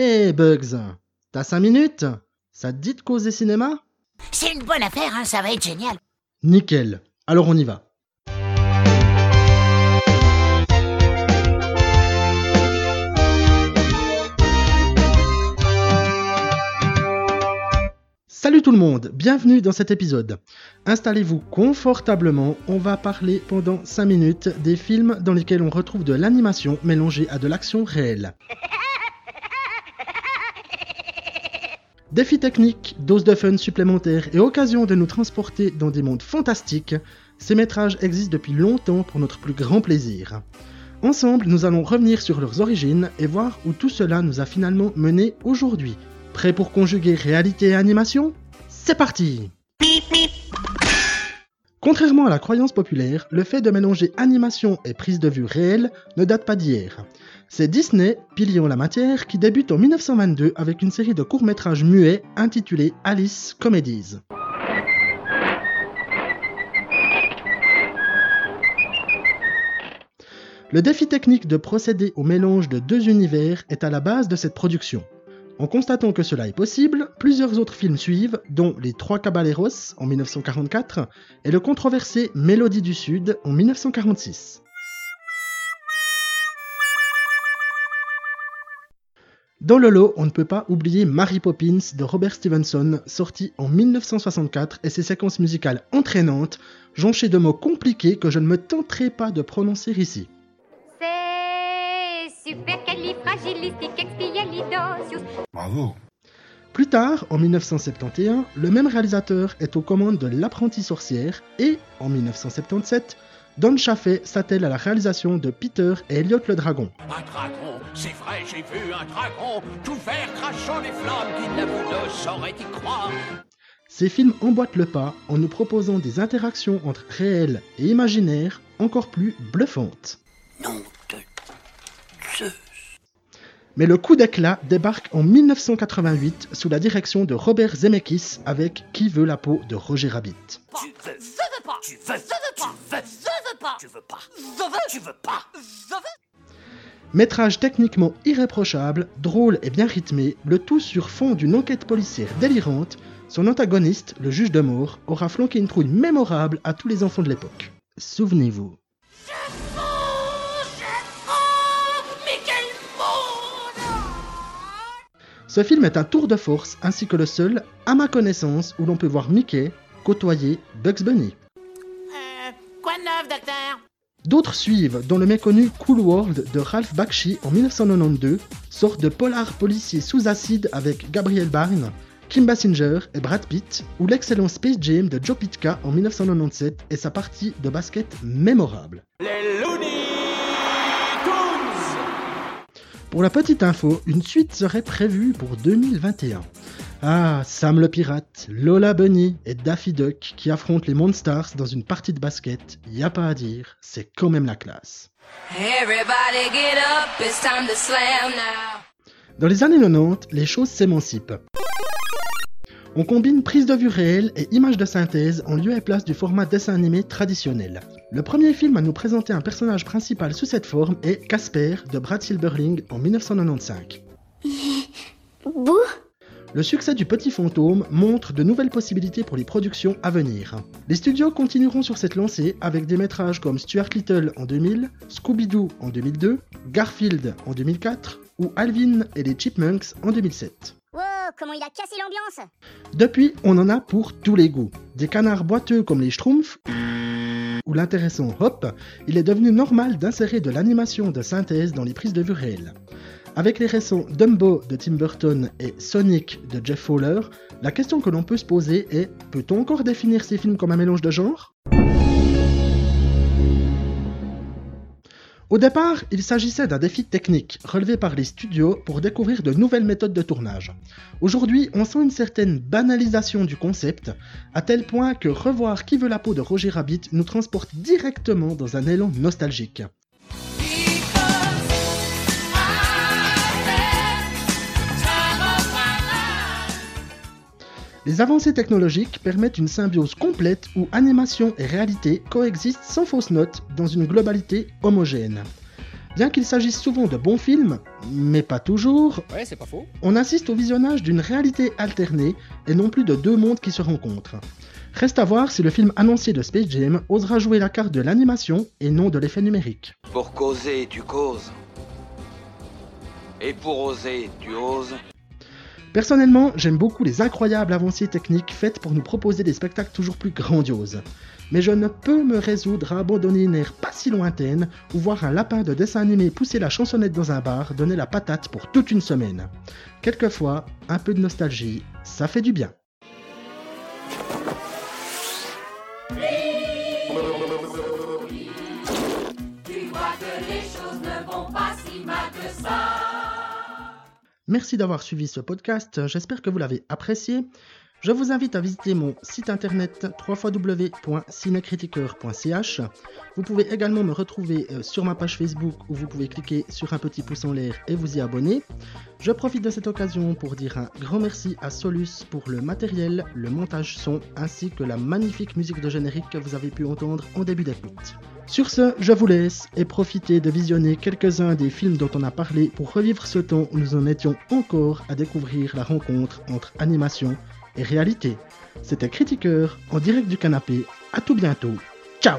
Hé Bugs, t'as 5 minutes? Ça te dit de causer cinéma? C'est une bonne affaire, hein, ça va être génial. Nickel, alors on y va. Salut tout le monde, bienvenue dans cet épisode. Installez-vous confortablement, on va parler pendant 5 minutes des films dans lesquels on retrouve de l'animation mélangée à de l'action réelle. Défis techniques, dose de fun supplémentaires et occasion de nous transporter dans des mondes fantastiques, ces métrages existent depuis longtemps pour notre plus grand plaisir. Ensemble, nous allons revenir sur leurs origines et voir où tout cela nous a finalement mené aujourd'hui. Prêt pour conjuguer réalité et animation? C'est parti Contrairement à la croyance populaire, le fait de mélanger animation et prise de vue réelle ne date pas d'hier. C'est Disney, pilier en la matière, qui débute en 1922 avec une série de courts-métrages muets intitulée Alice Comedies. Le défi technique de procéder au mélange de deux univers est à la base de cette production. En constatant que cela est possible, plusieurs autres films suivent, dont Les Trois Caballeros en 1944 et le controversé Mélodie du Sud en 1946. Dans le lot, on ne peut pas oublier Mary Poppins de Robert Stevenson, sorti en 1964, et ses séquences musicales entraînantes, jonchées de mots compliqués que je ne me tenterai pas de prononcer ici. Bravo. Plus tard, en 1971, le même réalisateur est aux commandes de L'apprenti sorcière et, en 1977, Don Chaffee s'attelle à la réalisation de Peter et Elliot le dragon. Un dragon, c'est vrai, j'ai vu un dragon, tout vert crachant les flammes qui n'avoue ne saurait y croire. Ces films emboîtent le pas en nous proposant des interactions entre réel et imaginaire encore plus bluffantes. De Zeus. Mais le coup d'éclat débarque en 1988 sous la direction de Robert Zemeckis avec Qui veut la peau de Roger Rabbit. Tu veux, veux pas. Tu veux, veux pas. Tu veux, veux pas. Tu veux pas. Veux, tu veux pas. Métrage techniquement irréprochable, drôle et bien rythmé, le tout sur fond d'une enquête policière délirante, son antagoniste, le juge de mort, aura flanqué une trouille mémorable à tous les enfants de l'époque. Souvenez-vous. Ce film est un tour de force ainsi que le seul, à ma connaissance, où l'on peut voir Mickey côtoyer Bugs Bunny. Euh, quoi de neuf, docteur? D'autres suivent, dont le méconnu Cool World de Ralph Bakshi en 1992, sorte de polar policier sous acide avec Gabriel Byrne, Kim Basinger et Brad Pitt, ou l'excellent Space Jam de Joe Pitka en 1997 et sa partie de basket mémorable. Les Looney Pour la petite info, une suite serait prévue pour 2021. Ah, Sam le pirate, Lola Bunny et Daffy Duck qui affrontent les Monstars dans une partie de basket, y a pas à dire, c'est quand même la classe. Everybody get up, it's time to slam now. Dans les années 90, les choses s'émancipent. On combine prise de vue réelle et images de synthèse en lieu et place du format dessin animé traditionnel. Le premier film à nous présenter un personnage principal sous cette forme est Casper de Brad Silberling en 1995. Bouh Le succès du Petit Fantôme montre de nouvelles possibilités pour les productions à venir. Les studios continueront sur cette lancée avec des métrages comme Stuart Little en 2000, Scooby-Doo en 2002, Garfield en 2004 ou Alvin et les Chipmunks en 2007. Wow, comment il a cassé l'ambiance Depuis, on en a pour tous les goûts. Des canards boiteux comme les Schtroumpfs ou l'intéressant Hop, il est devenu normal d'insérer de l'animation de synthèse dans les prises de vue réelles. Avec les récents Dumbo de Tim Burton et Sonic de Jeff Fowler, la question que l'on peut se poser est peut-on encore définir ces films comme un mélange de genres? Au départ, il s'agissait d'un défi technique relevé par les studios pour découvrir de nouvelles méthodes de tournage. Aujourd'hui, on sent une certaine banalisation du concept, à tel point que revoir Qui veut la peau de Roger Rabbit nous transporte directement dans un élan nostalgique. Les avancées technologiques permettent une symbiose complète où animation et réalité coexistent sans fausse note dans une globalité homogène. Bien qu'il s'agisse souvent de bons films, mais pas toujours, Ouais, c'est pas faux. on assiste au visionnage d'une réalité alternée et non plus de deux mondes qui se rencontrent. Reste à voir si le film annoncé de Space Jam osera jouer la carte de l'animation et non de l'effet numérique. Pour causer, tu causes. Et pour oser, tu oses. Personnellement, j'aime beaucoup les incroyables avancées techniques faites pour nous proposer des spectacles toujours plus grandioses. Mais je ne peux me résoudre à abandonner une ère pas si lointaine où voir un lapin de dessin animé pousser la chansonnette dans un bar donner la patate pour toute une semaine. Quelquefois, un peu de nostalgie, ça fait du bien. Merci d'avoir suivi ce podcast, j'espère que vous l'avez apprécié. Je vous invite à visiter mon site internet www.cinecritiqueur.ch. Vous pouvez également me retrouver euh, sur ma page Facebook où vous pouvez cliquer sur un petit pouce en l'air et vous y abonner. Je profite de cette occasion pour dire un grand merci à Solus pour le matériel, le montage son ainsi que la magnifique musique de générique que vous avez pu entendre en début d'écoute. Sur ce, je vous laisse et profitez de visionner quelques-uns des films dont on a parlé pour revivre ce temps où nous en étions encore à découvrir la rencontre entre animation et réalité. C'était Critiqueur en direct du canapé. À tout bientôt. Ciao